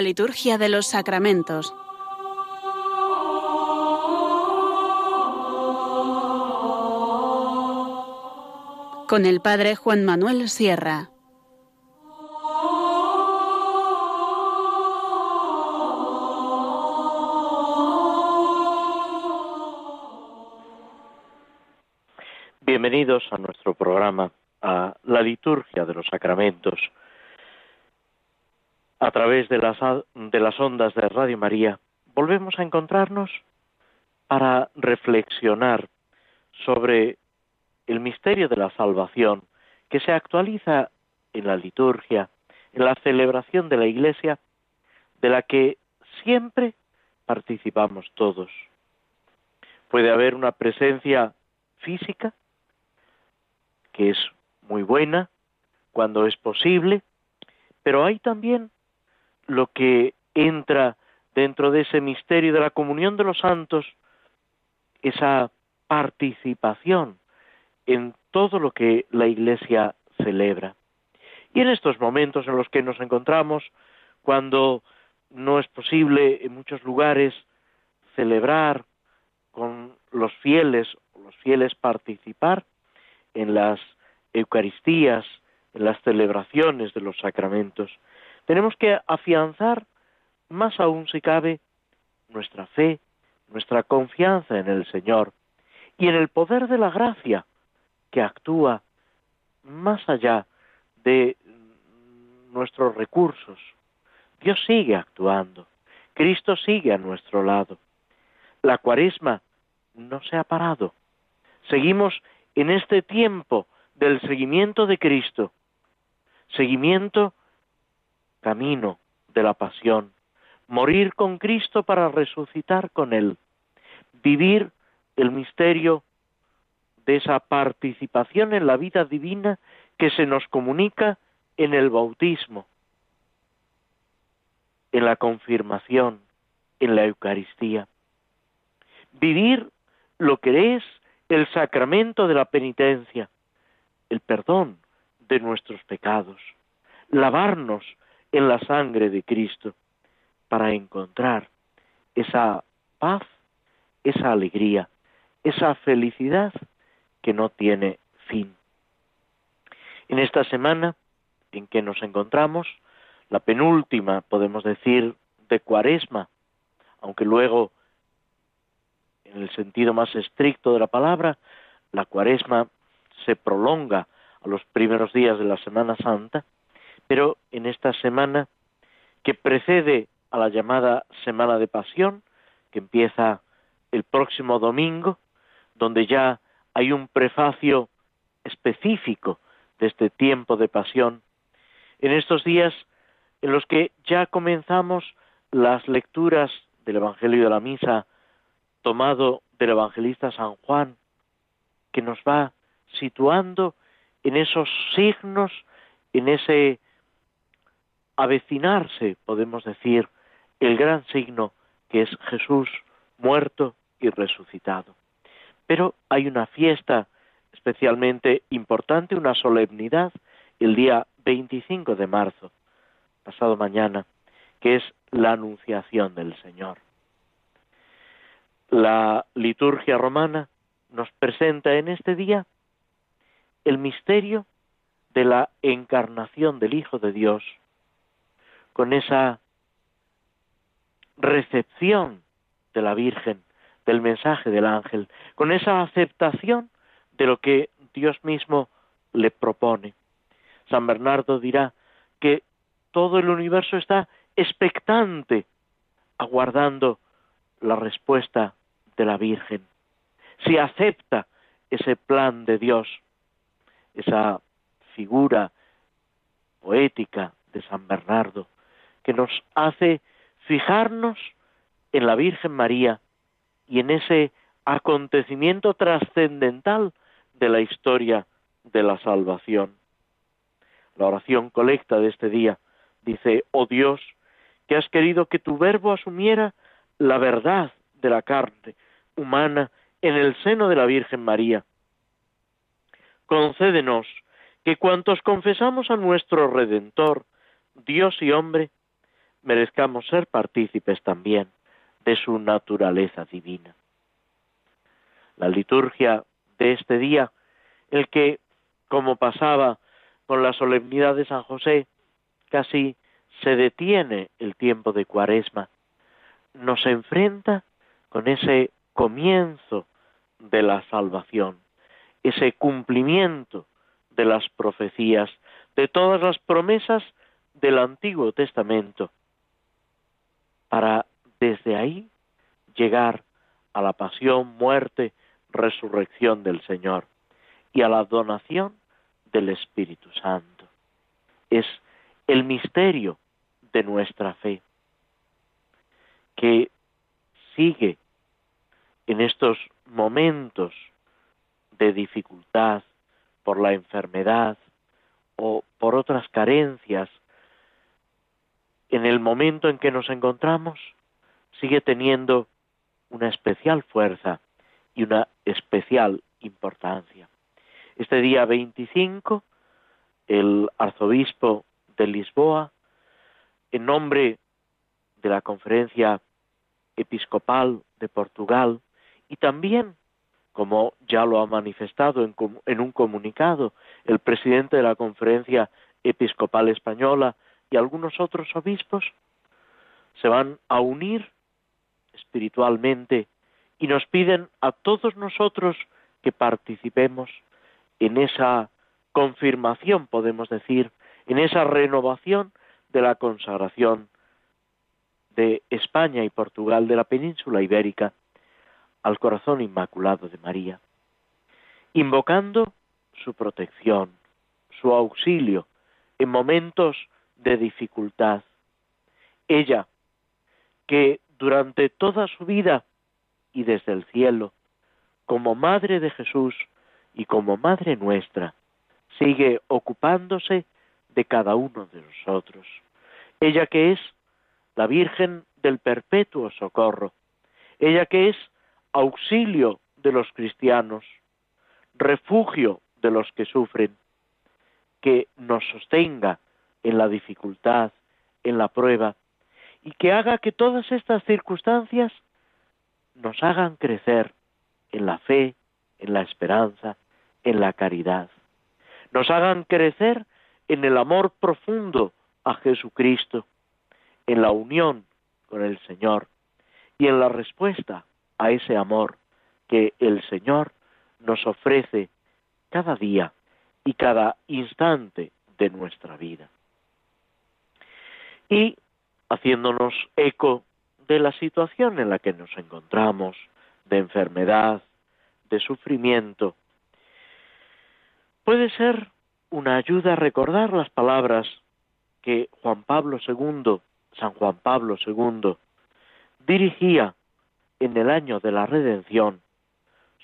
Liturgia de los sacramentos. Con el Padre Juan Manuel Sierra. Bienvenidos a nuestro programa, a la liturgia de los sacramentos través de las, de las ondas de Radio María, volvemos a encontrarnos para reflexionar sobre el misterio de la salvación que se actualiza en la liturgia, en la celebración de la Iglesia, de la que siempre participamos todos. Puede haber una presencia física, que es muy buena, cuando es posible, pero hay también lo que entra dentro de ese misterio de la comunión de los santos, esa participación en todo lo que la Iglesia celebra. Y en estos momentos en los que nos encontramos, cuando no es posible en muchos lugares celebrar con los fieles, los fieles participar en las Eucaristías, en las celebraciones de los sacramentos, tenemos que afianzar más aún si cabe nuestra fe, nuestra confianza en el Señor y en el poder de la gracia que actúa más allá de nuestros recursos. Dios sigue actuando, Cristo sigue a nuestro lado. La cuaresma no se ha parado. Seguimos en este tiempo del seguimiento de Cristo, seguimiento camino de la pasión, morir con Cristo para resucitar con Él, vivir el misterio de esa participación en la vida divina que se nos comunica en el bautismo, en la confirmación, en la Eucaristía. Vivir lo que es el sacramento de la penitencia, el perdón de nuestros pecados, lavarnos en la sangre de Cristo para encontrar esa paz, esa alegría, esa felicidad que no tiene fin. En esta semana en que nos encontramos, la penúltima, podemos decir, de cuaresma, aunque luego, en el sentido más estricto de la palabra, la cuaresma se prolonga a los primeros días de la Semana Santa, pero en esta semana que precede a la llamada Semana de Pasión, que empieza el próximo domingo, donde ya hay un prefacio específico de este tiempo de pasión, en estos días en los que ya comenzamos las lecturas del Evangelio de la Misa tomado del evangelista San Juan, que nos va situando en esos signos, en ese avecinarse, podemos decir, el gran signo que es Jesús muerto y resucitado. Pero hay una fiesta especialmente importante, una solemnidad, el día 25 de marzo, pasado mañana, que es la Anunciación del Señor. La liturgia romana nos presenta en este día el misterio de la encarnación del Hijo de Dios con esa recepción de la Virgen, del mensaje del ángel, con esa aceptación de lo que Dios mismo le propone. San Bernardo dirá que todo el universo está expectante, aguardando la respuesta de la Virgen. Si acepta ese plan de Dios, esa figura poética de San Bernardo, que nos hace fijarnos en la Virgen María y en ese acontecimiento trascendental de la historia de la salvación. La oración colecta de este día dice, oh Dios, que has querido que tu verbo asumiera la verdad de la carne humana en el seno de la Virgen María. Concédenos que cuantos confesamos a nuestro Redentor, Dios y hombre, merezcamos ser partícipes también de su naturaleza divina. La liturgia de este día, el que, como pasaba con la solemnidad de San José, casi se detiene el tiempo de cuaresma, nos enfrenta con ese comienzo de la salvación, ese cumplimiento de las profecías, de todas las promesas del Antiguo Testamento, para desde ahí llegar a la pasión, muerte, resurrección del Señor y a la donación del Espíritu Santo. Es el misterio de nuestra fe que sigue en estos momentos de dificultad por la enfermedad o por otras carencias, en el momento en que nos encontramos, sigue teniendo una especial fuerza y una especial importancia. Este día 25, el arzobispo de Lisboa, en nombre de la conferencia episcopal de Portugal y también, como ya lo ha manifestado en, un comunicado el presidente de la conferencia episcopal española y algunos otros obispos, se van a unir espiritualmente y nos piden a todos nosotros que participemos en esa confirmación, podemos decir, en esa renovación de la consagración de España y Portugal, de la península ibérica, al corazón inmaculado de María, invocando su protección, su auxilio en momentos de dificultad. Ella, que durante toda su vida y desde el cielo, como Madre de Jesús y como Madre nuestra, sigue ocupándose de cada uno de nosotros. Ella que es la Virgen del Perpetuo Socorro, ella que es auxilio de los cristianos, refugio de los que sufren, que nos sostenga en la dificultad, en la prueba, y que haga que todas estas circunstancias nos hagan crecer en la fe, en la esperanza, en la caridad. Nos hagan crecer en el amor profundo a Jesucristo, en la unión con el Señor y en la respuesta a ese amor que el Señor nos ofrece cada día y cada instante de nuestra vida. Y haciéndonos eco de la situación en la que nos encontramos, de enfermedad, de sufrimiento, puede ser una ayuda a recordar las palabras que Juan Pablo II San Juan Pablo II, dirigía en el año de la redención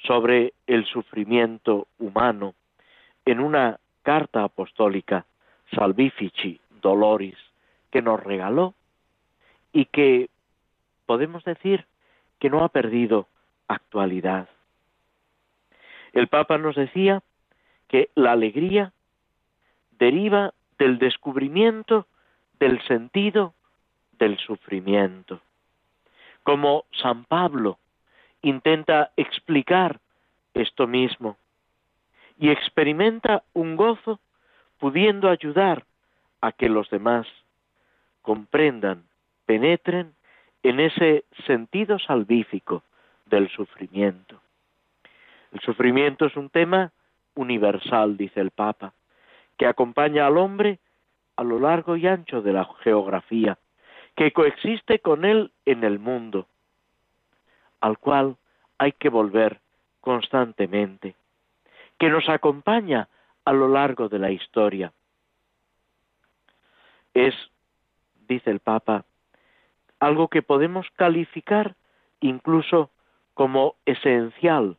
sobre el sufrimiento humano en una carta apostólica Salvifici Doloris que nos regaló y que podemos decir que no ha perdido actualidad. El Papa nos decía que la alegría deriva del descubrimiento del sentido del sufrimiento. Como San Pablo intenta explicar esto mismo y experimenta un gozo pudiendo ayudar a que los demás comprendan, penetren en ese sentido salvífico del sufrimiento. El sufrimiento es un tema universal, dice el Papa, que acompaña al hombre a lo largo y ancho de la geografía que coexiste con Él en el mundo, al cual hay que volver constantemente, que nos acompaña a lo largo de la historia. Es, dice el Papa, algo que podemos calificar incluso como esencial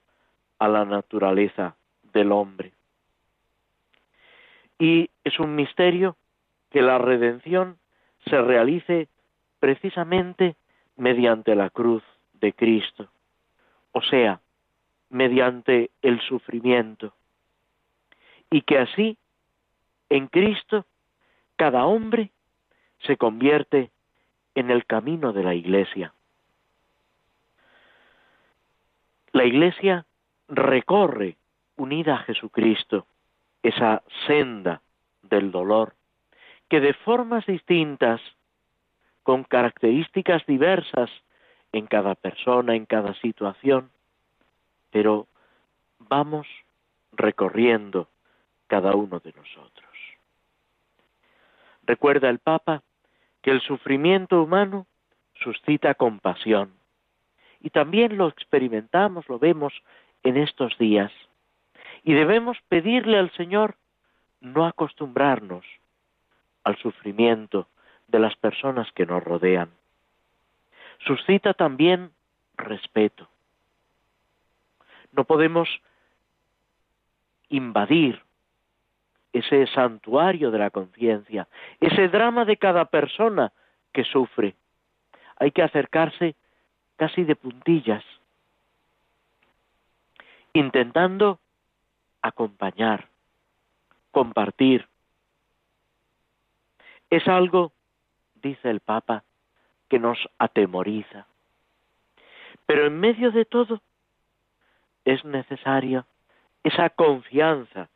a la naturaleza del hombre. Y es un misterio que la redención se realice precisamente mediante la cruz de Cristo, o sea, mediante el sufrimiento, y que así, en Cristo, cada hombre se convierte en el camino de la Iglesia. La Iglesia recorre, unida a Jesucristo, esa senda del dolor, que de formas distintas, con características diversas en cada persona, en cada situación, pero vamos recorriendo cada uno de nosotros. Recuerda el Papa que el sufrimiento humano suscita compasión. Y también lo experimentamos, lo vemos en estos días. Y debemos pedirle al Señor no acostumbrarnos al sufrimiento de las personas que nos rodean. Suscita también respeto. No podemos invadir ese santuario de la conciencia, ese drama de cada persona que sufre. Hay que acercarse casi de puntillas, intentando acompañar, compartir. Es algo, dice el Papa, que nos atemoriza. Pero en medio de todo es necesaria esa confianza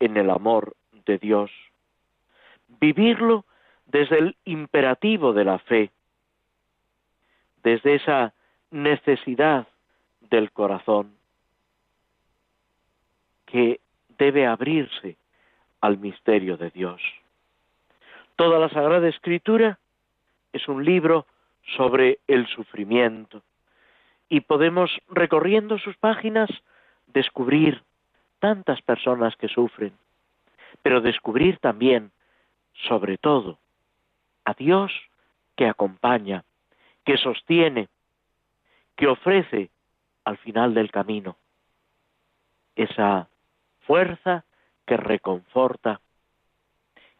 en el amor de Dios. Vivirlo desde el imperativo de la fe, desde esa necesidad del corazón que debe abrirse al misterio de Dios. Toda la Sagrada Escritura es un libro sobre el sufrimiento y podemos, recorriendo sus páginas, descubrir tantas personas que sufren, pero descubrir también, sobre todo, a Dios que acompaña, que sostiene, que ofrece al final del camino esa fuerza que reconforta,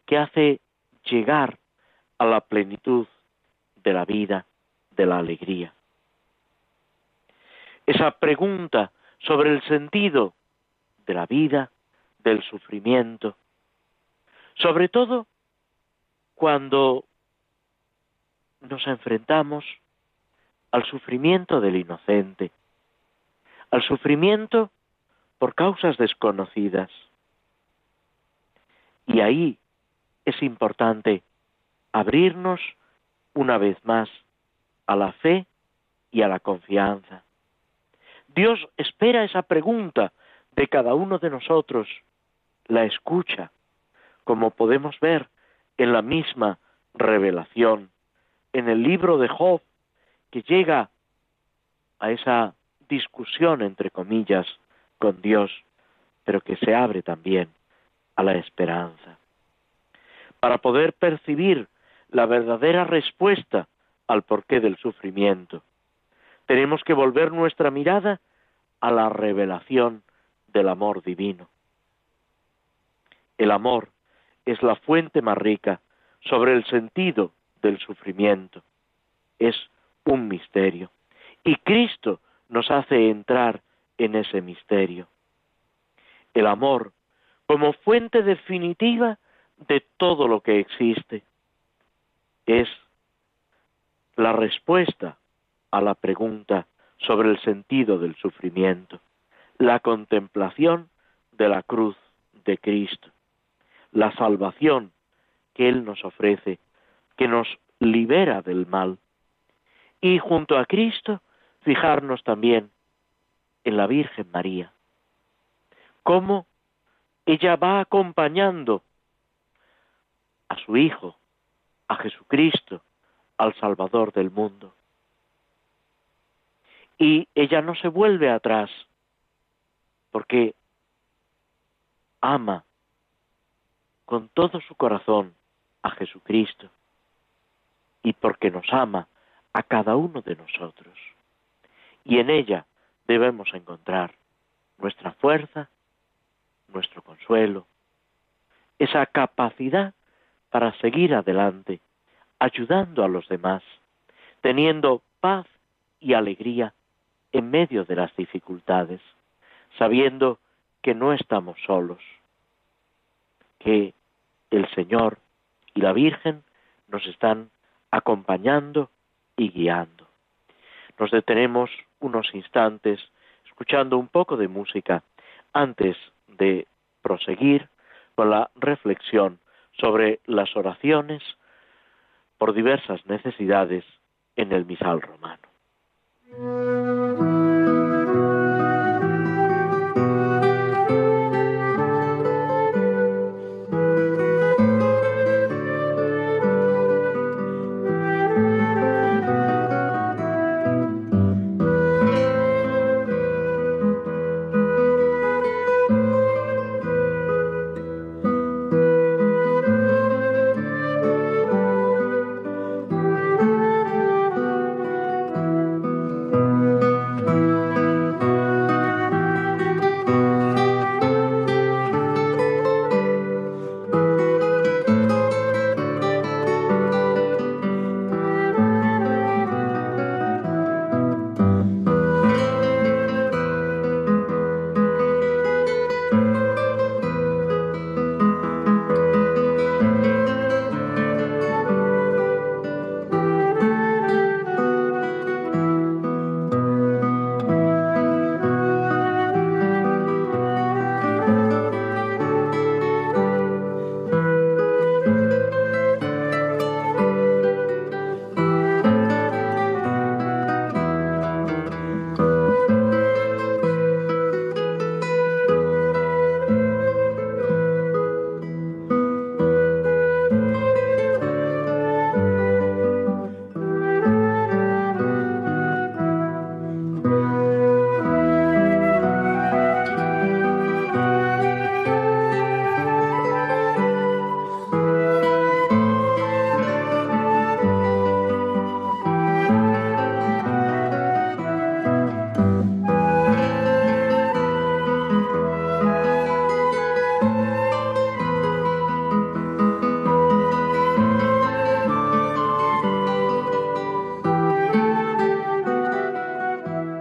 que hace llegar a la plenitud de la vida, de la alegría. Esa pregunta sobre el sentido de la vida, del sufrimiento. Sobre todo cuando nos enfrentamos al sufrimiento del inocente, al sufrimiento por causas desconocidas. Y ahí es importante abrirnos una vez más a la fe y a la confianza. Dios espera esa pregunta de cada uno de nosotros, la escucha, como podemos ver en la misma revelación, en el libro de Job, que llega a esa discusión, entre comillas, con Dios, pero que se abre también a la esperanza. Para poder percibir la verdadera respuesta al porqué del sufrimiento, tenemos que volver nuestra mirada a la revelación del amor divino. El amor es la fuente más rica sobre el sentido del sufrimiento. Es un misterio. Y Cristo nos hace entrar en ese misterio. El amor como fuente definitiva de todo lo que existe. Es la respuesta a la pregunta sobre el sentido del sufrimiento la contemplación de la cruz de Cristo, la salvación que Él nos ofrece, que nos libera del mal. Y junto a Cristo, fijarnos también en la Virgen María, cómo ella va acompañando a su Hijo, a Jesucristo, al Salvador del mundo. Y ella no se vuelve atrás, porque ama con todo su corazón a Jesucristo y porque nos ama a cada uno de nosotros. Y en ella debemos encontrar nuestra fuerza, nuestro consuelo, esa capacidad para seguir adelante, ayudando a los demás, teniendo paz y alegría en medio de las dificultades sabiendo que no estamos solos, que el Señor y la Virgen nos están acompañando y guiando. Nos detenemos unos instantes escuchando un poco de música antes de proseguir con la reflexión sobre las oraciones por diversas necesidades en el misal romano.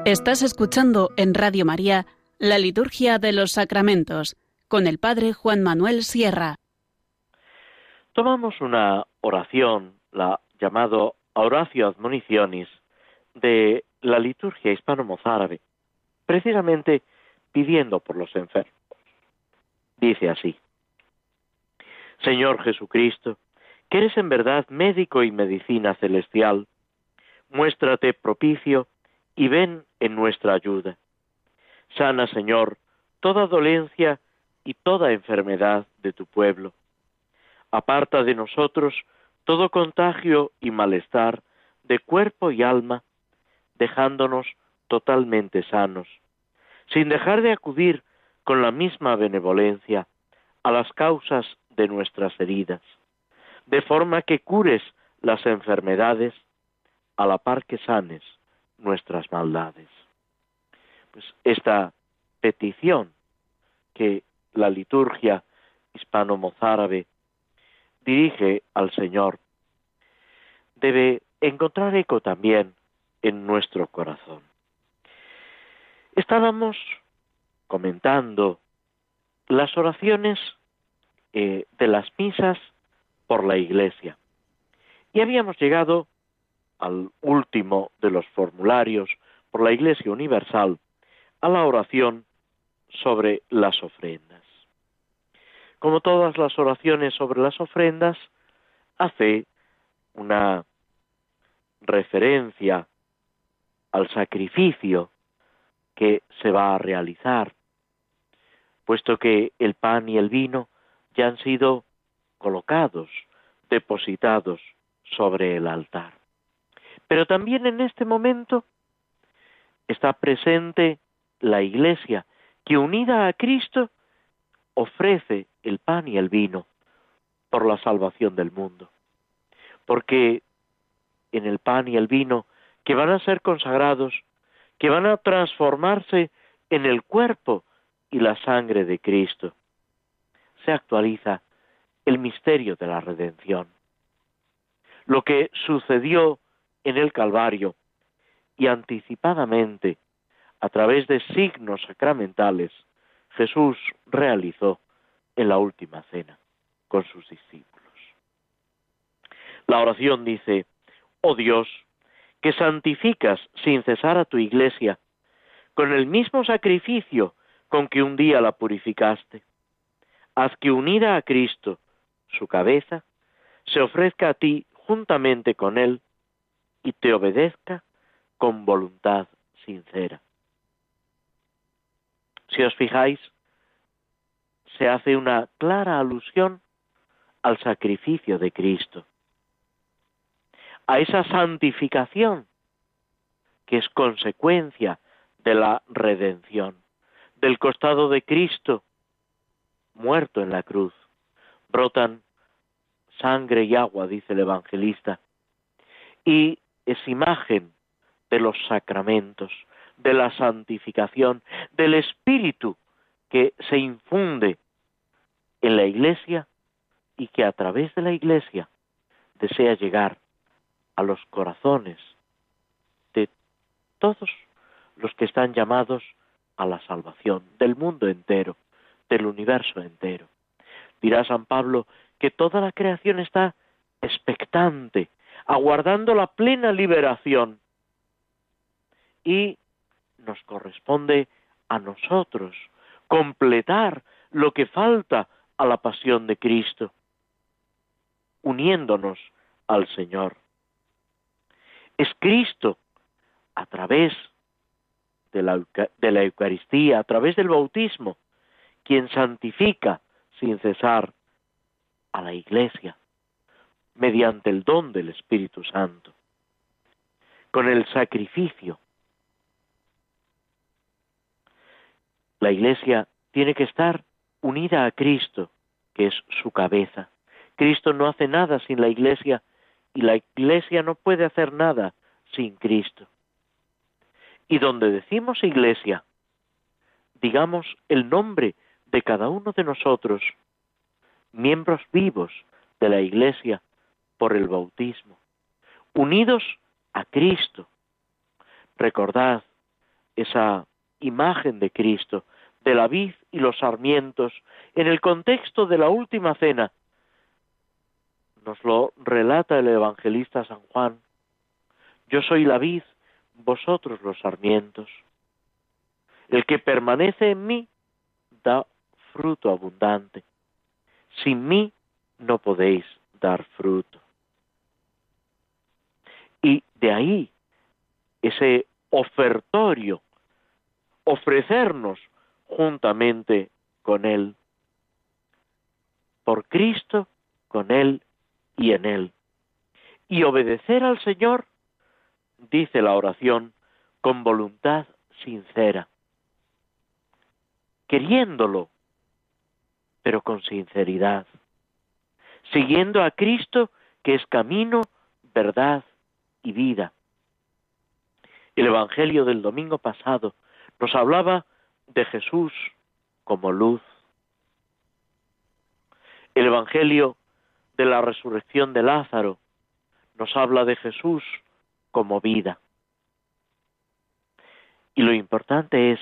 Estás escuchando en Radio María la Liturgia de los Sacramentos con el Padre Juan Manuel Sierra. Tomamos una oración, la llamado Horacio Admonicionis, de la liturgia hispano-mozárabe, precisamente pidiendo por los enfermos. Dice así, Señor Jesucristo, que eres en verdad médico y medicina celestial, muéstrate propicio y ven en nuestra ayuda. Sana, Señor, toda dolencia y toda enfermedad de tu pueblo. Aparta de nosotros todo contagio y malestar de cuerpo y alma, dejándonos totalmente sanos, sin dejar de acudir con la misma benevolencia a las causas de nuestras heridas, de forma que cures las enfermedades a la par que sanes nuestras maldades. Pues esta petición que la liturgia hispano-mozárabe dirige al Señor debe encontrar eco también en nuestro corazón. Estábamos comentando las oraciones eh, de las misas por la Iglesia y habíamos llegado al último de los formularios por la Iglesia Universal a la oración sobre las ofrendas. Como todas las oraciones sobre las ofrendas, hace una referencia al sacrificio que se va a realizar, puesto que el pan y el vino ya han sido colocados, depositados sobre el altar. Pero también en este momento está presente la Iglesia, que unida a Cristo ofrece el pan y el vino por la salvación del mundo. Porque en el pan y el vino, que van a ser consagrados, que van a transformarse en el cuerpo y la sangre de Cristo, se actualiza el misterio de la redención. Lo que sucedió en el Calvario y anticipadamente, a través de signos sacramentales, Jesús realizó en la última cena con sus discípulos. La oración dice, oh Dios, que santificas sin cesar a tu iglesia, con el mismo sacrificio con que un día la purificaste. Haz que unida a Cristo, su cabeza, se ofrezca a ti juntamente con Él y te obedezca con voluntad sincera. Si os fijáis, se hace una clara alusión al sacrificio de Cristo, a esa santificación que es consecuencia de la redención, del costado de Cristo muerto en la cruz. Brotan sangre y agua, dice el evangelista, y es imagen de los sacramentos, de la santificación, del Espíritu que se infunde en la Iglesia y que a través de la Iglesia desea llegar a los corazones de todos los que están llamados a la salvación, del mundo entero, del universo entero. Dirá San Pablo que toda la creación está expectante, aguardando la plena liberación. Y nos corresponde a nosotros completar lo que falta a la pasión de Cristo, uniéndonos al Señor. Es Cristo, a través de la, Eucaristía, a través del bautismo, quien santifica sin cesar a la Iglesia, mediante el don del Espíritu Santo, con el sacrificio. La Iglesia tiene que estar unida a Cristo, que es su cabeza. Cristo no hace nada sin la Iglesia y la Iglesia no puede hacer nada sin Cristo. Y donde decimos Iglesia, digamos el nombre de cada uno de nosotros, miembros vivos de la Iglesia por el bautismo, unidos a Cristo. Recordad esa imagen de Cristo, de la vid y los sarmientos, en el contexto de la última cena. Nos lo relata el evangelista San Juan. Yo soy la vid, vosotros los sarmientos. El que permanece en mí da fruto abundante. Sin mí no podéis dar fruto. Y de ahí ese ofertorio, ofrecernos juntamente con Él, por Cristo, con Él y en Él. Y obedecer al Señor, dice la oración, con voluntad sincera, queriéndolo, pero con sinceridad, siguiendo a Cristo, que es camino, verdad y vida. El Evangelio del domingo pasado nos hablaba de Jesús como luz. El Evangelio de la resurrección de Lázaro nos habla de Jesús como vida. Y lo importante es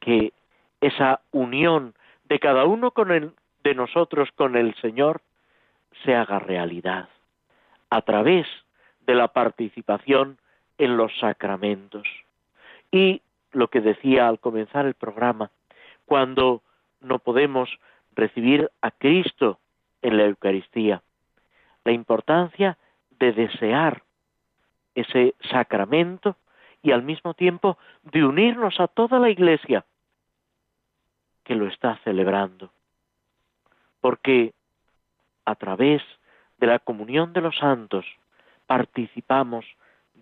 que esa unión de cada uno con el, de nosotros con el Señor se haga realidad a través de la participación en los sacramentos. Y lo que decía al comenzar el programa, cuando no podemos recibir a Cristo en la Eucaristía, la importancia de desear ese sacramento y al mismo tiempo de unirnos a toda la Iglesia que lo está celebrando. Porque a través de la comunión de los santos participamos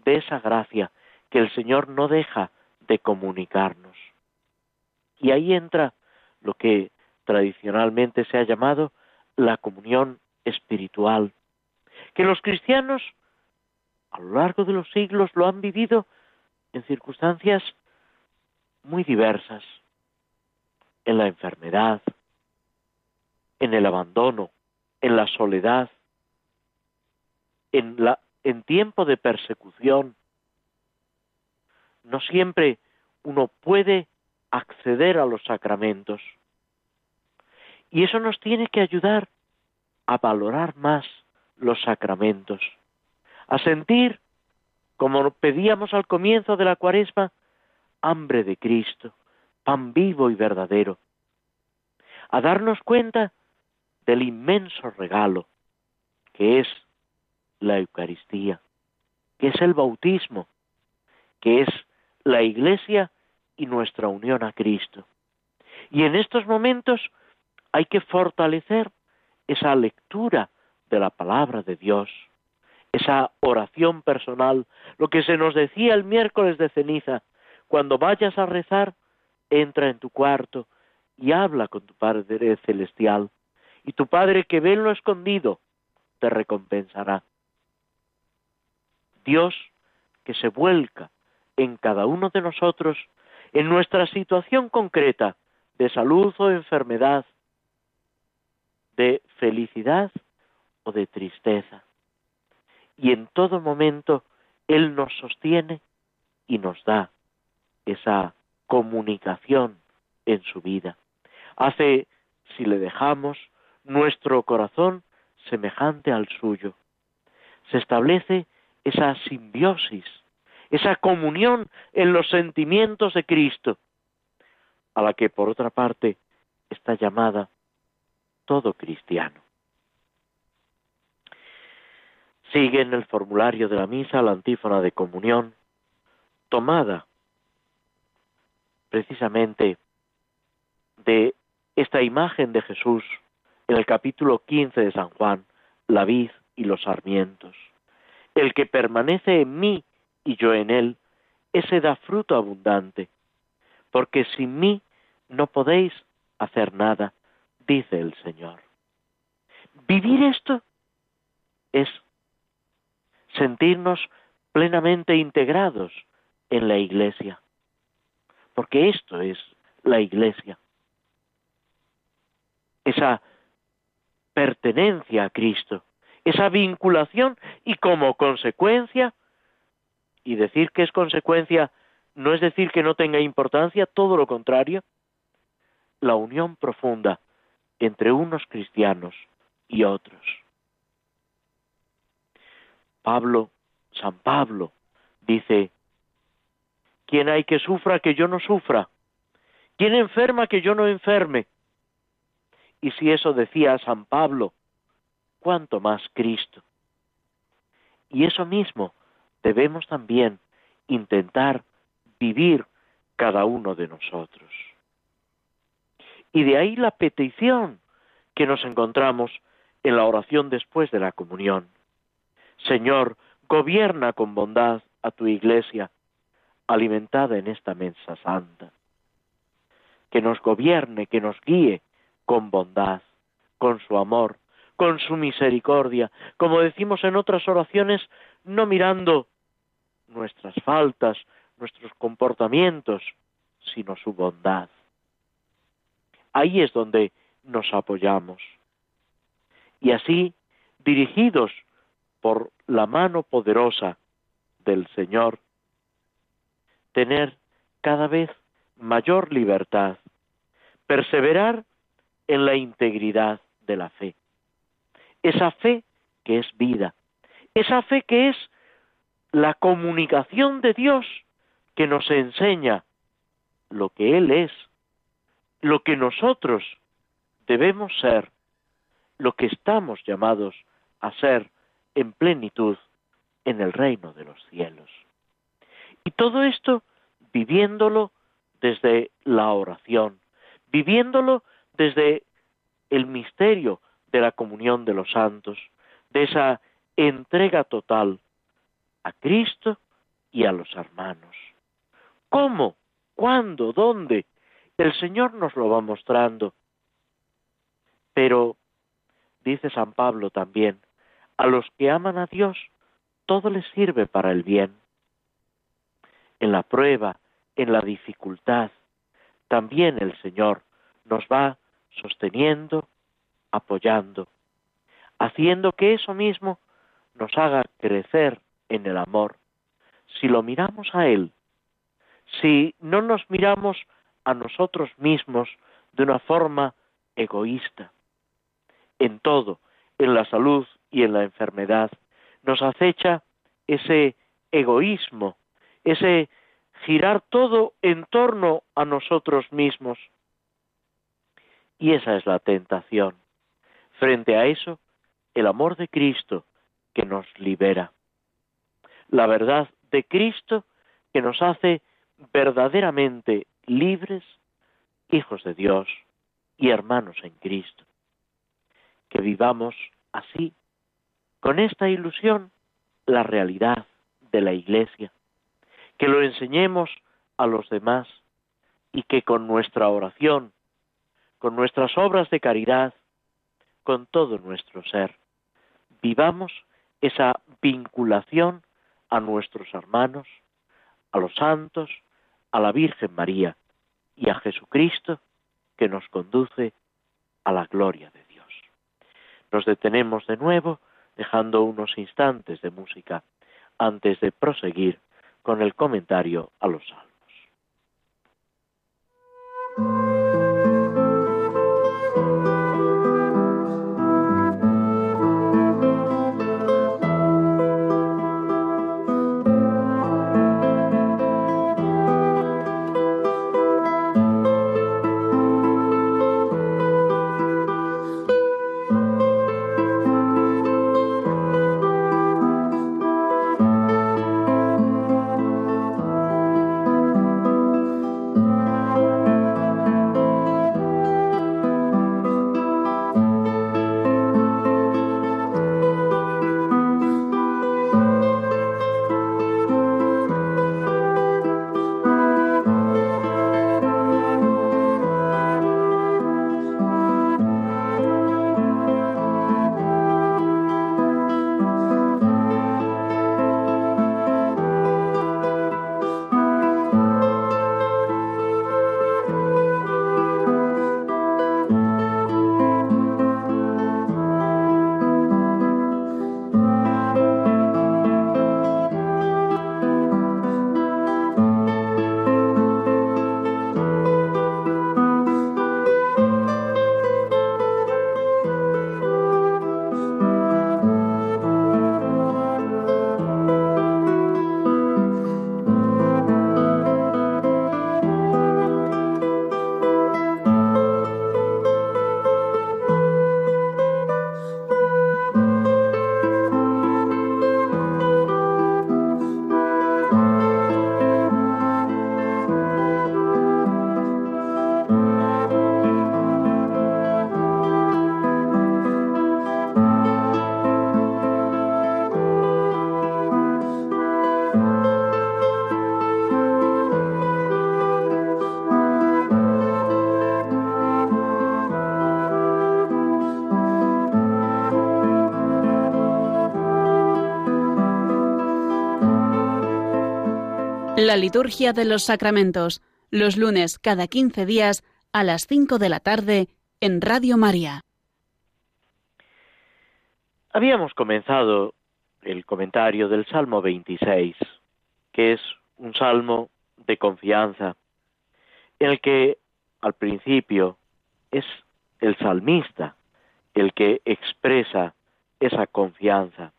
de esa gracia que el Señor no deja de comunicarnos. Y ahí entra lo que tradicionalmente se ha llamado la comunión espiritual, que los cristianos a lo largo de los siglos lo han vivido en circunstancias muy diversas, en la enfermedad, en el abandono, en la soledad, en, la, en tiempo de persecución, no siempre uno puede acceder a los sacramentos. Y eso nos tiene que ayudar a valorar más los sacramentos, a sentir, como pedíamos al comienzo de la cuaresma, hambre de Cristo, pan vivo y verdadero, a darnos cuenta del inmenso regalo que es la Eucaristía, que es el bautismo, que es la Iglesia y nuestra unión a Cristo. Y en estos momentos hay que fortalecer esa lectura de la palabra de Dios, esa oración personal, lo que se nos decía el miércoles de ceniza, cuando vayas a rezar, entra en tu cuarto y habla con tu Padre Celestial, y tu Padre que ve en lo escondido te recompensará. Dios que se vuelca en cada uno de nosotros, en nuestra situación concreta de salud o enfermedad, de felicidad o de tristeza. Y en todo momento Él nos sostiene y nos da esa comunicación en su vida. Hace, si le dejamos, nuestro corazón semejante al suyo. Se establece esa simbiosis, esa comunión en los sentimientos de Cristo, a la que por otra parte está llamada todo cristiano. Sigue en el formulario de la misa la antífona de comunión, tomada precisamente de esta imagen de Jesús en el capítulo 15 de San Juan, la vid y los sarmientos. El que permanece en mí y yo en él, ese da fruto abundante, porque sin mí no podéis hacer nada, dice el Señor. Vivir esto es sentirnos plenamente integrados en la iglesia, porque esto es la iglesia. Esa pertenencia a Cristo, esa vinculación y como consecuencia, y decir que es consecuencia no es decir que no tenga importancia, todo lo contrario, la unión profunda entre unos cristianos y otros. Pablo, San Pablo, dice, ¿quién hay que sufra que yo no sufra? ¿Quién enferma que yo no enferme? Y si eso decía San Pablo, ¿cuánto más Cristo? Y eso mismo debemos también intentar vivir cada uno de nosotros. Y de ahí la petición que nos encontramos en la oración después de la comunión. Señor, gobierna con bondad a tu iglesia, alimentada en esta mesa santa. Que nos gobierne, que nos guíe con bondad, con su amor, con su misericordia, como decimos en otras oraciones, no mirando nuestras faltas, nuestros comportamientos, sino su bondad. Ahí es donde nos apoyamos. Y así, dirigidos por la mano poderosa del Señor, tener cada vez mayor libertad, perseverar en la integridad de la fe. Esa fe que es vida, esa fe que es la comunicación de Dios que nos enseña lo que Él es, lo que nosotros debemos ser, lo que estamos llamados a ser en plenitud en el reino de los cielos. Y todo esto viviéndolo desde la oración, viviéndolo desde el misterio de la comunión de los santos, de esa entrega total a Cristo y a los hermanos. ¿Cómo? ¿Cuándo? ¿Dónde? El Señor nos lo va mostrando. Pero, dice San Pablo también, a los que aman a Dios, todo les sirve para el bien. En la prueba, en la dificultad, también el Señor nos va sosteniendo, apoyando, haciendo que eso mismo nos haga crecer en el amor. Si lo miramos a Él, si no nos miramos a nosotros mismos de una forma egoísta, en todo, en la salud y en la enfermedad, nos acecha ese egoísmo, ese girar todo en torno a nosotros mismos. Y esa es la tentación. Frente a eso, el amor de Cristo que nos libera. La verdad de Cristo que nos hace verdaderamente libres, hijos de Dios y hermanos en Cristo. Que vivamos así, con esta ilusión, la realidad de la Iglesia, que lo enseñemos a los demás y que con nuestra oración, con nuestras obras de caridad, con todo nuestro ser, vivamos esa vinculación a nuestros hermanos, a los santos, a la Virgen María y a Jesucristo que nos conduce a la gloria de Dios. Nos detenemos de nuevo dejando unos instantes de música antes de proseguir con el comentario a los salmos. La liturgia de los sacramentos, los lunes cada 15 días a las 5 de la tarde en Radio María. Habíamos comenzado el comentario del Salmo 26, que es un salmo de confianza, en el que al principio es el salmista el que expresa esa confianza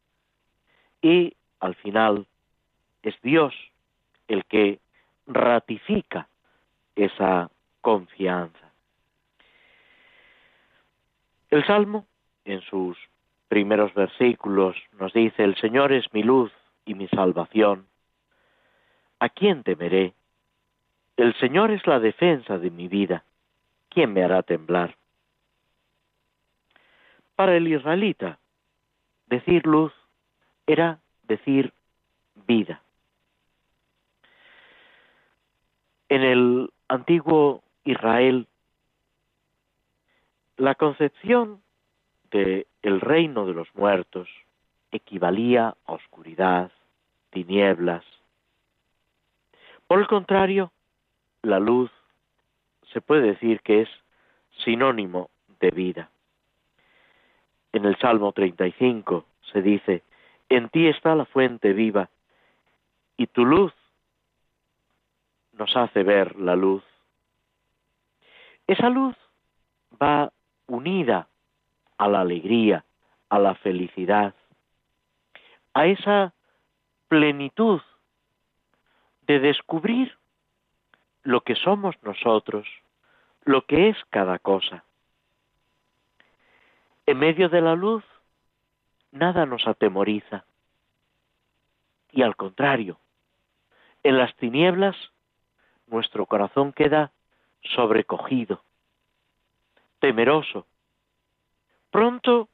y al final es Dios el que ratifica esa confianza. El Salmo, en sus primeros versículos, nos dice, el Señor es mi luz y mi salvación. ¿A quién temeré? El Señor es la defensa de mi vida. ¿Quién me hará temblar? Para el israelita, decir luz era decir vida. En el antiguo Israel, la concepción del el reino de los muertos equivalía a oscuridad, tinieblas. Por el contrario, la luz se puede decir que es sinónimo de vida. En el Salmo 35 se dice, en ti está la fuente viva, y tu luz nos hace ver la luz. Esa luz va unida a la alegría, a la felicidad, a esa plenitud de descubrir lo que somos nosotros, lo que es cada cosa. En medio de la luz, nada nos atemoriza. Y al contrario, en las tinieblas, nuestro corazón queda sobrecogido, temeroso, pronto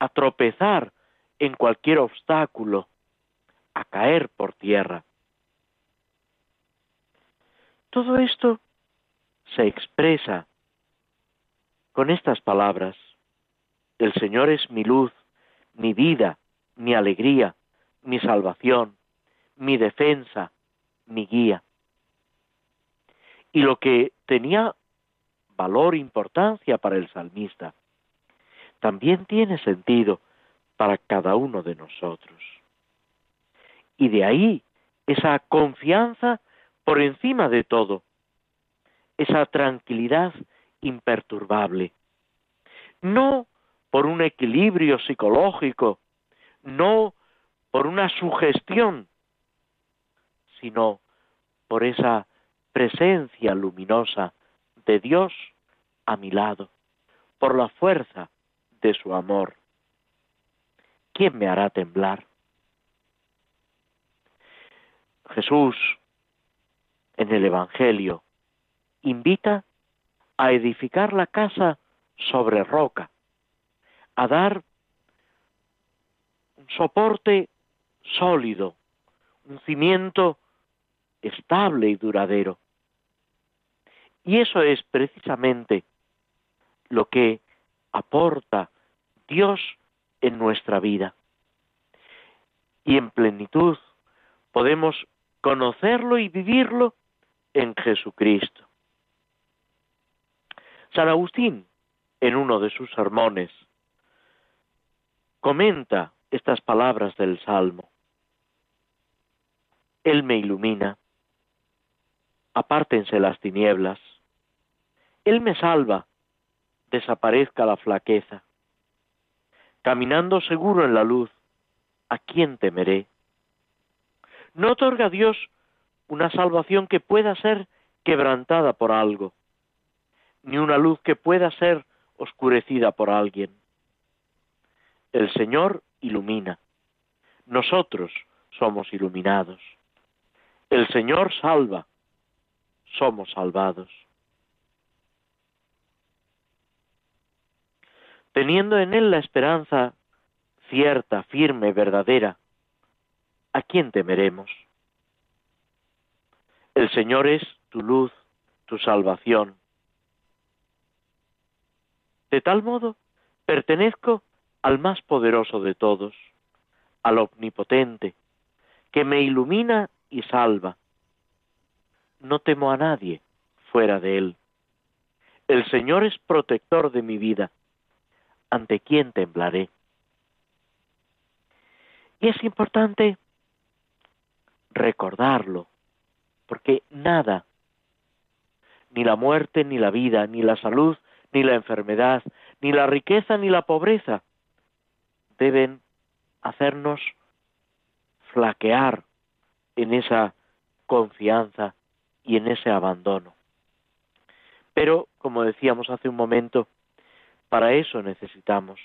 a tropezar en cualquier obstáculo, a caer por tierra. Todo esto se expresa con estas palabras. El Señor es mi luz, mi vida, mi alegría, mi salvación, mi defensa, mi guía. Y lo que tenía valor, e importancia para el salmista, también tiene sentido para cada uno de nosotros. Y de ahí esa confianza por encima de todo, esa tranquilidad imperturbable. No por un equilibrio psicológico, no por una sugestión, sino por esa presencia luminosa de Dios a mi lado, por la fuerza de su amor. ¿Quién me hará temblar? Jesús en el Evangelio invita a edificar la casa sobre roca, a dar un soporte sólido, un cimiento estable y duradero. Y eso es precisamente lo que aporta Dios en nuestra vida. Y en plenitud podemos conocerlo y vivirlo en Jesucristo. San Agustín, en uno de sus sermones, comenta estas palabras del Salmo. Él me ilumina, apártense las tinieblas, Él me salva, desaparezca la flaqueza. Caminando seguro en la luz, ¿a quién temeré? No otorga Dios una salvación que pueda ser quebrantada por algo, ni una luz que pueda ser oscurecida por alguien. El Señor ilumina. Nosotros somos iluminados. El Señor salva. Somos salvados. Teniendo en Él la esperanza cierta, firme, verdadera, ¿a quién temeremos? El Señor es tu luz, tu salvación. De tal modo, pertenezco al más poderoso de todos, al omnipotente, que me ilumina y salva. No temo a nadie fuera de él. El Señor es protector de mi vida. ¿Ante quién temblaré? Y es importante recordarlo, porque nada, ni la muerte, ni la vida, ni la salud, ni la enfermedad, ni la riqueza, ni la pobreza, deben hacernos flaquear en esa confianza y en ese abandono. Pero, como decíamos hace un momento, para eso necesitamos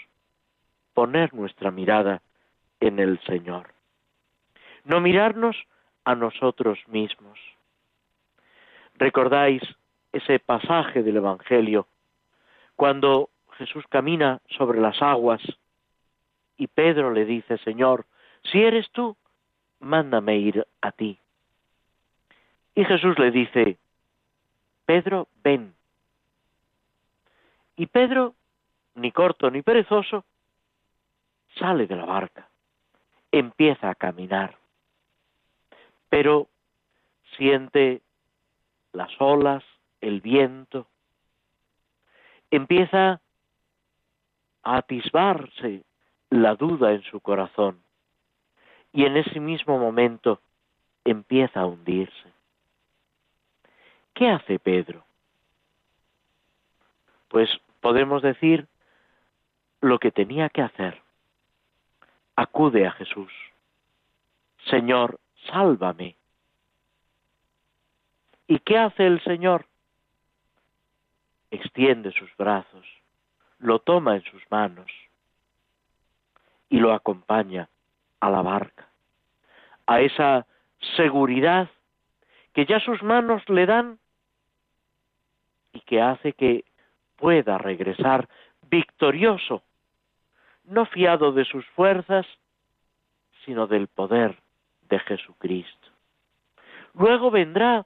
poner nuestra mirada en el Señor. No mirarnos a nosotros mismos. ¿Recordáis ese pasaje del Evangelio cuando Jesús camina sobre las aguas y Pedro le dice, Señor, si eres tú, mándame ir a ti. Y Jesús le dice, Pedro, ven. Y Pedro, ni corto ni perezoso, sale de la barca, empieza a caminar pero siente las olas, el viento, empieza a atisbarse la duda en su corazón y en ese mismo momento empieza a hundirse. ¿Qué hace Pedro? Pues podemos decir lo que tenía que hacer. Acude a Jesús Señor, sálvame. ¿Y qué hace el Señor? Extiende sus brazos, lo toma en sus manos y lo acompaña a la barca, a esa seguridad que ya sus manos le dan y que hace que pueda regresar victorioso, no fiado de sus fuerzas, sino del poder de Jesucristo. Luego vendrá,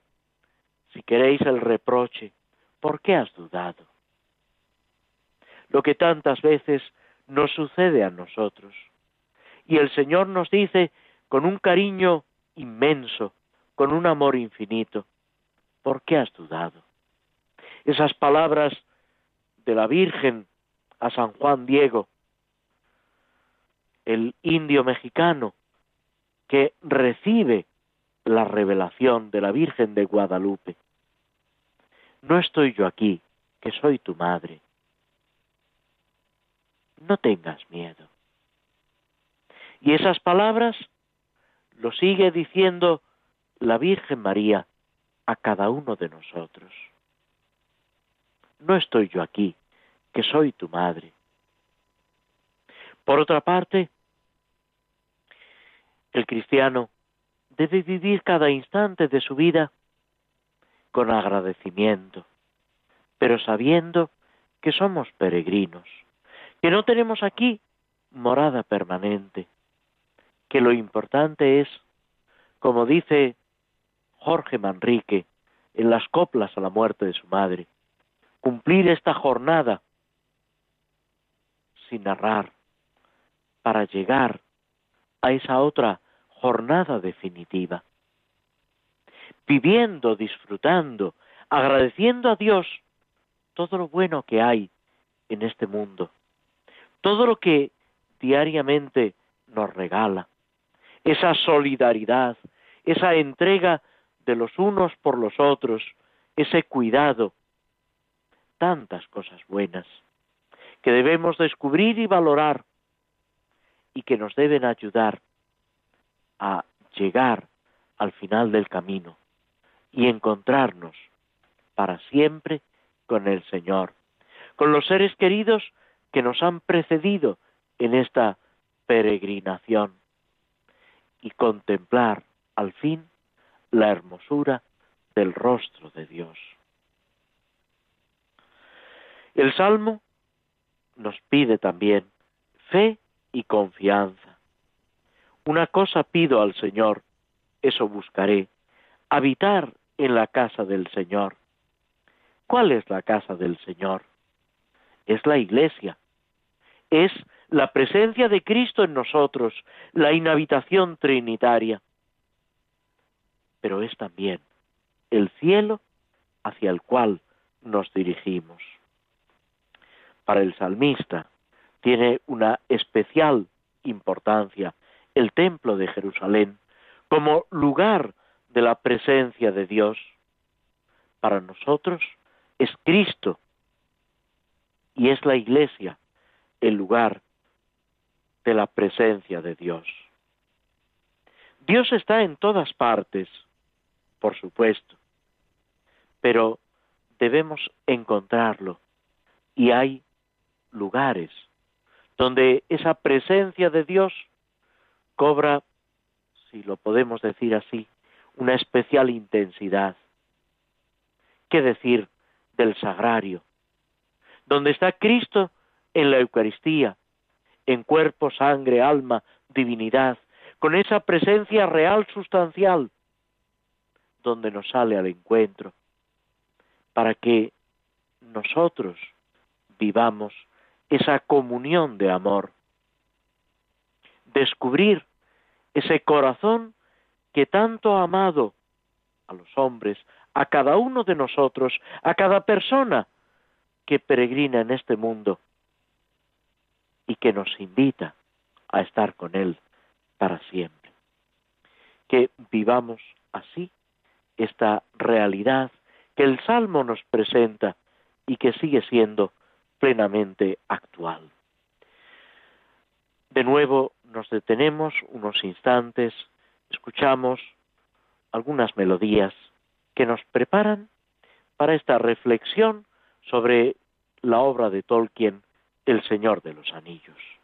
si queréis, el reproche, ¿por qué has dudado? Lo que tantas veces nos sucede a nosotros. Y el Señor nos dice con un cariño inmenso, con un amor infinito, ¿por qué has dudado? Esas palabras de la Virgen a San Juan Diego, el indio mexicano que recibe la revelación de la Virgen de Guadalupe. No estoy yo aquí, que soy tu madre. No tengas miedo. Y esas palabras lo sigue diciendo la Virgen María a cada uno de nosotros. No estoy yo aquí, que soy tu madre. Por otra parte, el cristiano debe vivir cada instante de su vida con agradecimiento, pero sabiendo que somos peregrinos, que no tenemos aquí morada permanente, que lo importante es, como dice Jorge Manrique en las coplas a la muerte de su madre, cumplir esta jornada sin narrar para llegar a esa otra jornada definitiva. Viviendo, disfrutando, agradeciendo a Dios todo lo bueno que hay en este mundo, todo lo que diariamente nos regala, esa solidaridad, esa entrega de los unos por los otros, ese cuidado, tantas cosas buenas que debemos descubrir y valorar y que nos deben ayudar a llegar al final del camino y encontrarnos para siempre con el Señor, con los seres queridos que nos han precedido en esta peregrinación y contemplar al fin la hermosura del rostro de Dios. El Salmo nos pide también fe y confianza. Una cosa pido al Señor, eso buscaré, habitar en la casa del Señor. ¿Cuál es la casa del Señor? Es la iglesia. Es la presencia de Cristo en nosotros, la inhabitación trinitaria. Pero es también el cielo hacia el cual nos dirigimos. Para el salmista tiene una especial importancia el templo de Jerusalén como lugar de la presencia de Dios. Para nosotros es Cristo y es la iglesia el lugar de la presencia de Dios. Dios está en todas partes, por supuesto, pero debemos encontrarlo y hay lugares donde esa presencia de Dios cobra, si lo podemos decir así, una especial intensidad. ¿Qué decir del sagrario? Donde está Cristo en la Eucaristía, en cuerpo, sangre, alma, divinidad, con esa presencia real sustancial, donde nos sale al encuentro, para que nosotros vivamos esa comunión de amor, descubrir ese corazón que tanto ha amado a los hombres, a cada uno de nosotros, a cada persona que peregrina en este mundo y que nos invita a estar con Él para siempre. Que vivamos así esta realidad que el Salmo nos presenta y que sigue siendo plenamente actual. De nuevo nos detenemos unos instantes escuchamos algunas melodías que nos preparan para esta reflexión sobre la obra de Tolkien, El Señor de los Anillos.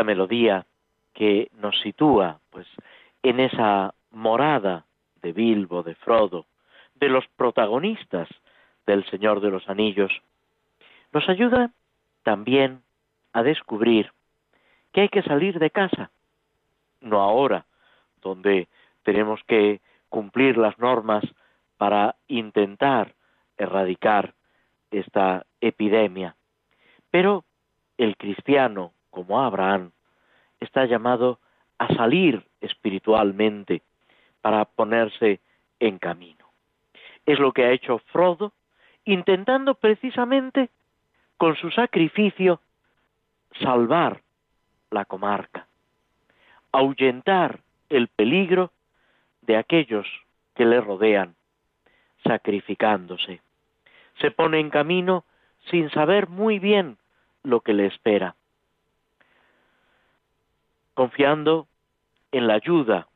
Esta melodía que nos sitúa pues en esa morada de Bilbo, de Frodo, de los protagonistas del Señor de los Anillos, nos ayuda también a descubrir que hay que salir de casa, no ahora, donde tenemos que cumplir las normas para intentar erradicar esta epidemia. Pero el cristiano como Abraham, está llamado a salir espiritualmente para ponerse en camino. Es lo que ha hecho Frodo, intentando precisamente con su sacrificio salvar la comarca, ahuyentar el peligro de aquellos que le rodean, sacrificándose. Se pone en camino sin saber muy bien lo que le espera confiando en la ayuda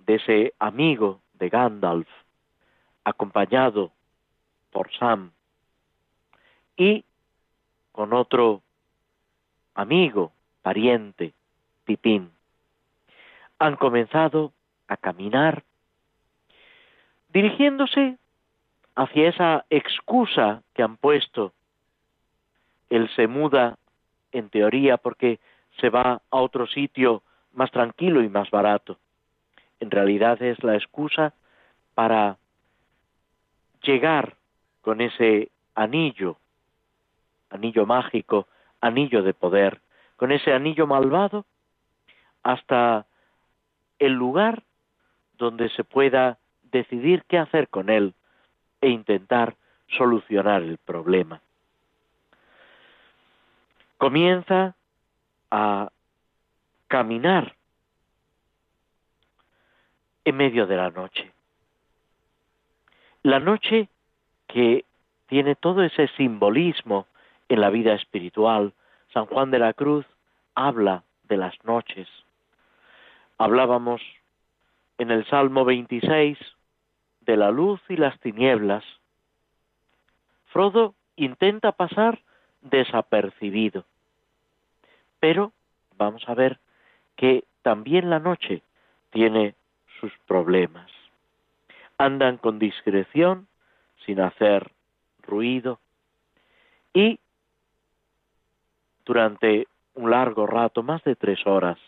de ese amigo de Gandalf, acompañado por Sam, y con otro amigo, pariente, Pipín. Han comenzado a caminar dirigiéndose hacia esa excusa que han puesto. Él se muda, en teoría, porque se va a otro sitio más tranquilo y más barato. En realidad es la excusa para llegar con ese anillo, anillo mágico, anillo de poder, con ese anillo malvado, hasta el lugar donde se pueda decidir qué hacer con él e intentar solucionar el problema. Comienza a caminar en medio de la noche. La noche que tiene todo ese simbolismo en la vida espiritual. San Juan de la Cruz habla de las noches. Hablábamos en el Salmo 26 de la luz y las tinieblas. Frodo intenta pasar desapercibido, pero vamos a ver que también la noche tiene sus problemas. Andan con discreción, sin hacer ruido, y durante un largo rato, más de tres horas,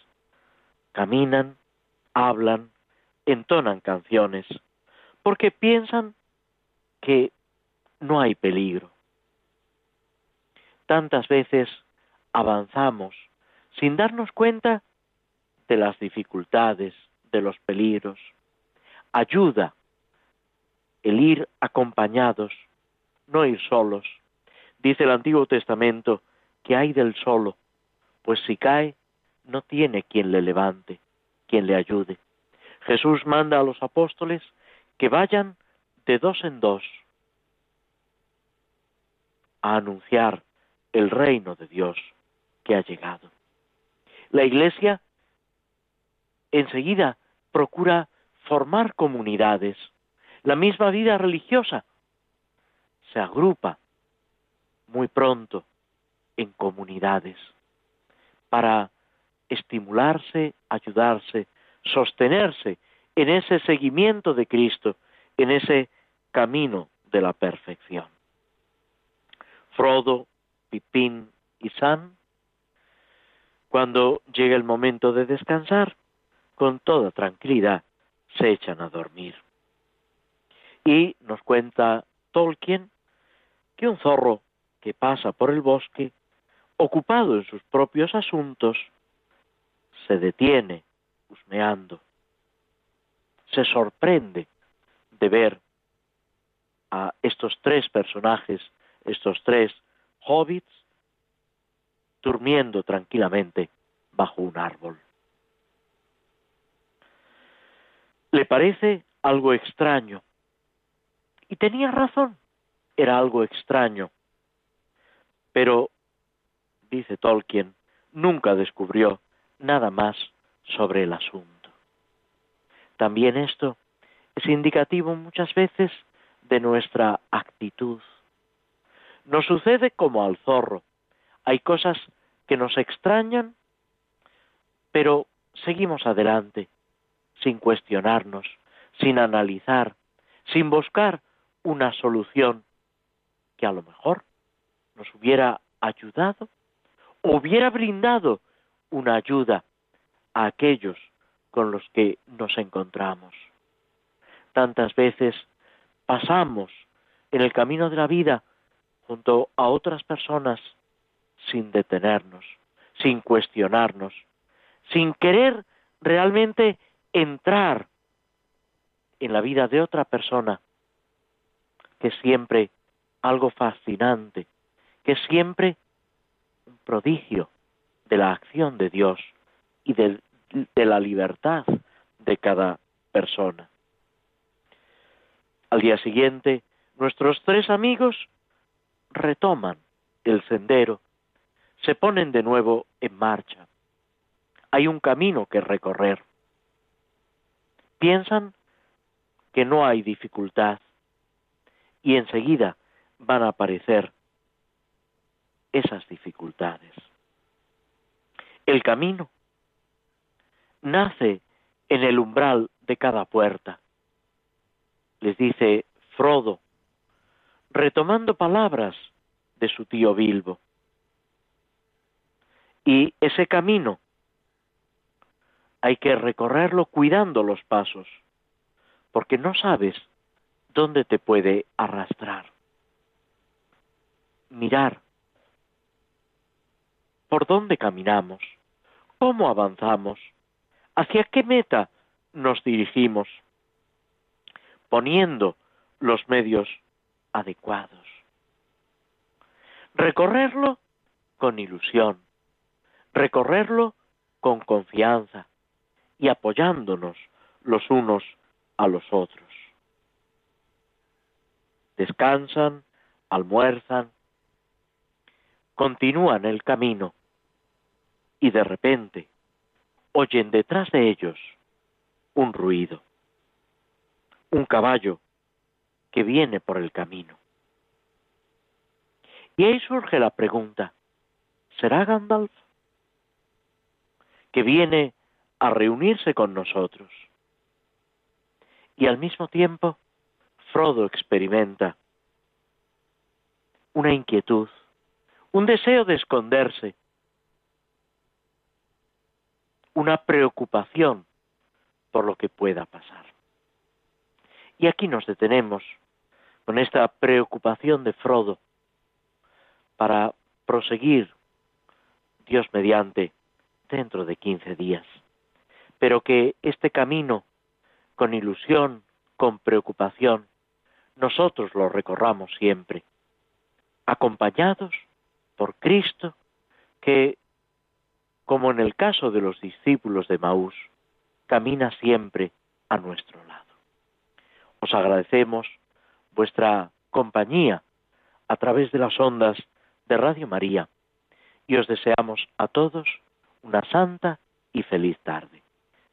caminan, hablan, entonan canciones, porque piensan que no hay peligro. Tantas veces avanzamos sin darnos cuenta las dificultades, de los peligros. Ayuda el ir acompañados, no ir solos. Dice el Antiguo Testamento que hay del solo, pues si cae, no tiene quien le levante, quien le ayude. Jesús manda a los apóstoles que vayan de dos en dos a anunciar el reino de Dios que ha llegado. La Iglesia enseguida procura formar comunidades. La misma vida religiosa se agrupa muy pronto en comunidades para estimularse, ayudarse, sostenerse en ese seguimiento de Cristo, en ese camino de la perfección. Frodo, Pipín y Sam, cuando llega el momento de descansar, con toda tranquilidad se echan a dormir. Y nos cuenta Tolkien que un zorro que pasa por el bosque, ocupado en sus propios asuntos, se detiene husmeando, se sorprende de ver a estos tres personajes, estos tres hobbits, durmiendo tranquilamente bajo un árbol. Le parece algo extraño. Y tenía razón, era algo extraño. Pero, dice Tolkien, nunca descubrió nada más sobre el asunto. También esto es indicativo muchas veces de nuestra actitud. Nos sucede como al zorro. Hay cosas que nos extrañan, pero seguimos adelante, sin cuestionarnos, sin analizar, sin buscar una solución que a lo mejor nos hubiera ayudado, hubiera brindado una ayuda a aquellos con los que nos encontramos. Tantas veces pasamos en el camino de la vida junto a otras personas sin detenernos, sin cuestionarnos, sin querer realmente entrar en la vida de otra persona, que es siempre algo fascinante, que es siempre un prodigio de la acción de Dios y de, la libertad de cada persona. Al día siguiente, nuestros tres amigos retoman el sendero, se ponen de nuevo en marcha. Hay un camino que recorrer. Piensan que no hay dificultad y enseguida van a aparecer esas dificultades. El camino nace en el umbral de cada puerta. Les dice Frodo, retomando palabras de su tío Bilbo. Y ese camino hay que recorrerlo cuidando los pasos, porque no sabes dónde te puede arrastrar. Mirar por dónde caminamos, cómo avanzamos, hacia qué meta nos dirigimos, poniendo los medios adecuados. Recorrerlo con ilusión, recorrerlo con confianza y apoyándonos los unos a los otros. Descansan, almuerzan, continúan el camino y de repente oyen detrás de ellos un ruido, un caballo que viene por el camino. Y ahí surge la pregunta, ¿será Gandalf? Que viene a reunirse con nosotros. Y al mismo tiempo, Frodo experimenta una inquietud, un deseo de esconderse, una preocupación por lo que pueda pasar. Y aquí nos detenemos con esta preocupación de Frodo para proseguir Dios mediante dentro de quince días. Pero que este camino, con ilusión, con preocupación, nosotros lo recorramos siempre, acompañados por Cristo, que, como en el caso de los discípulos de Maús, camina siempre a nuestro lado. Os agradecemos vuestra compañía a través de las ondas de Radio María y os deseamos a todos una santa y feliz tarde.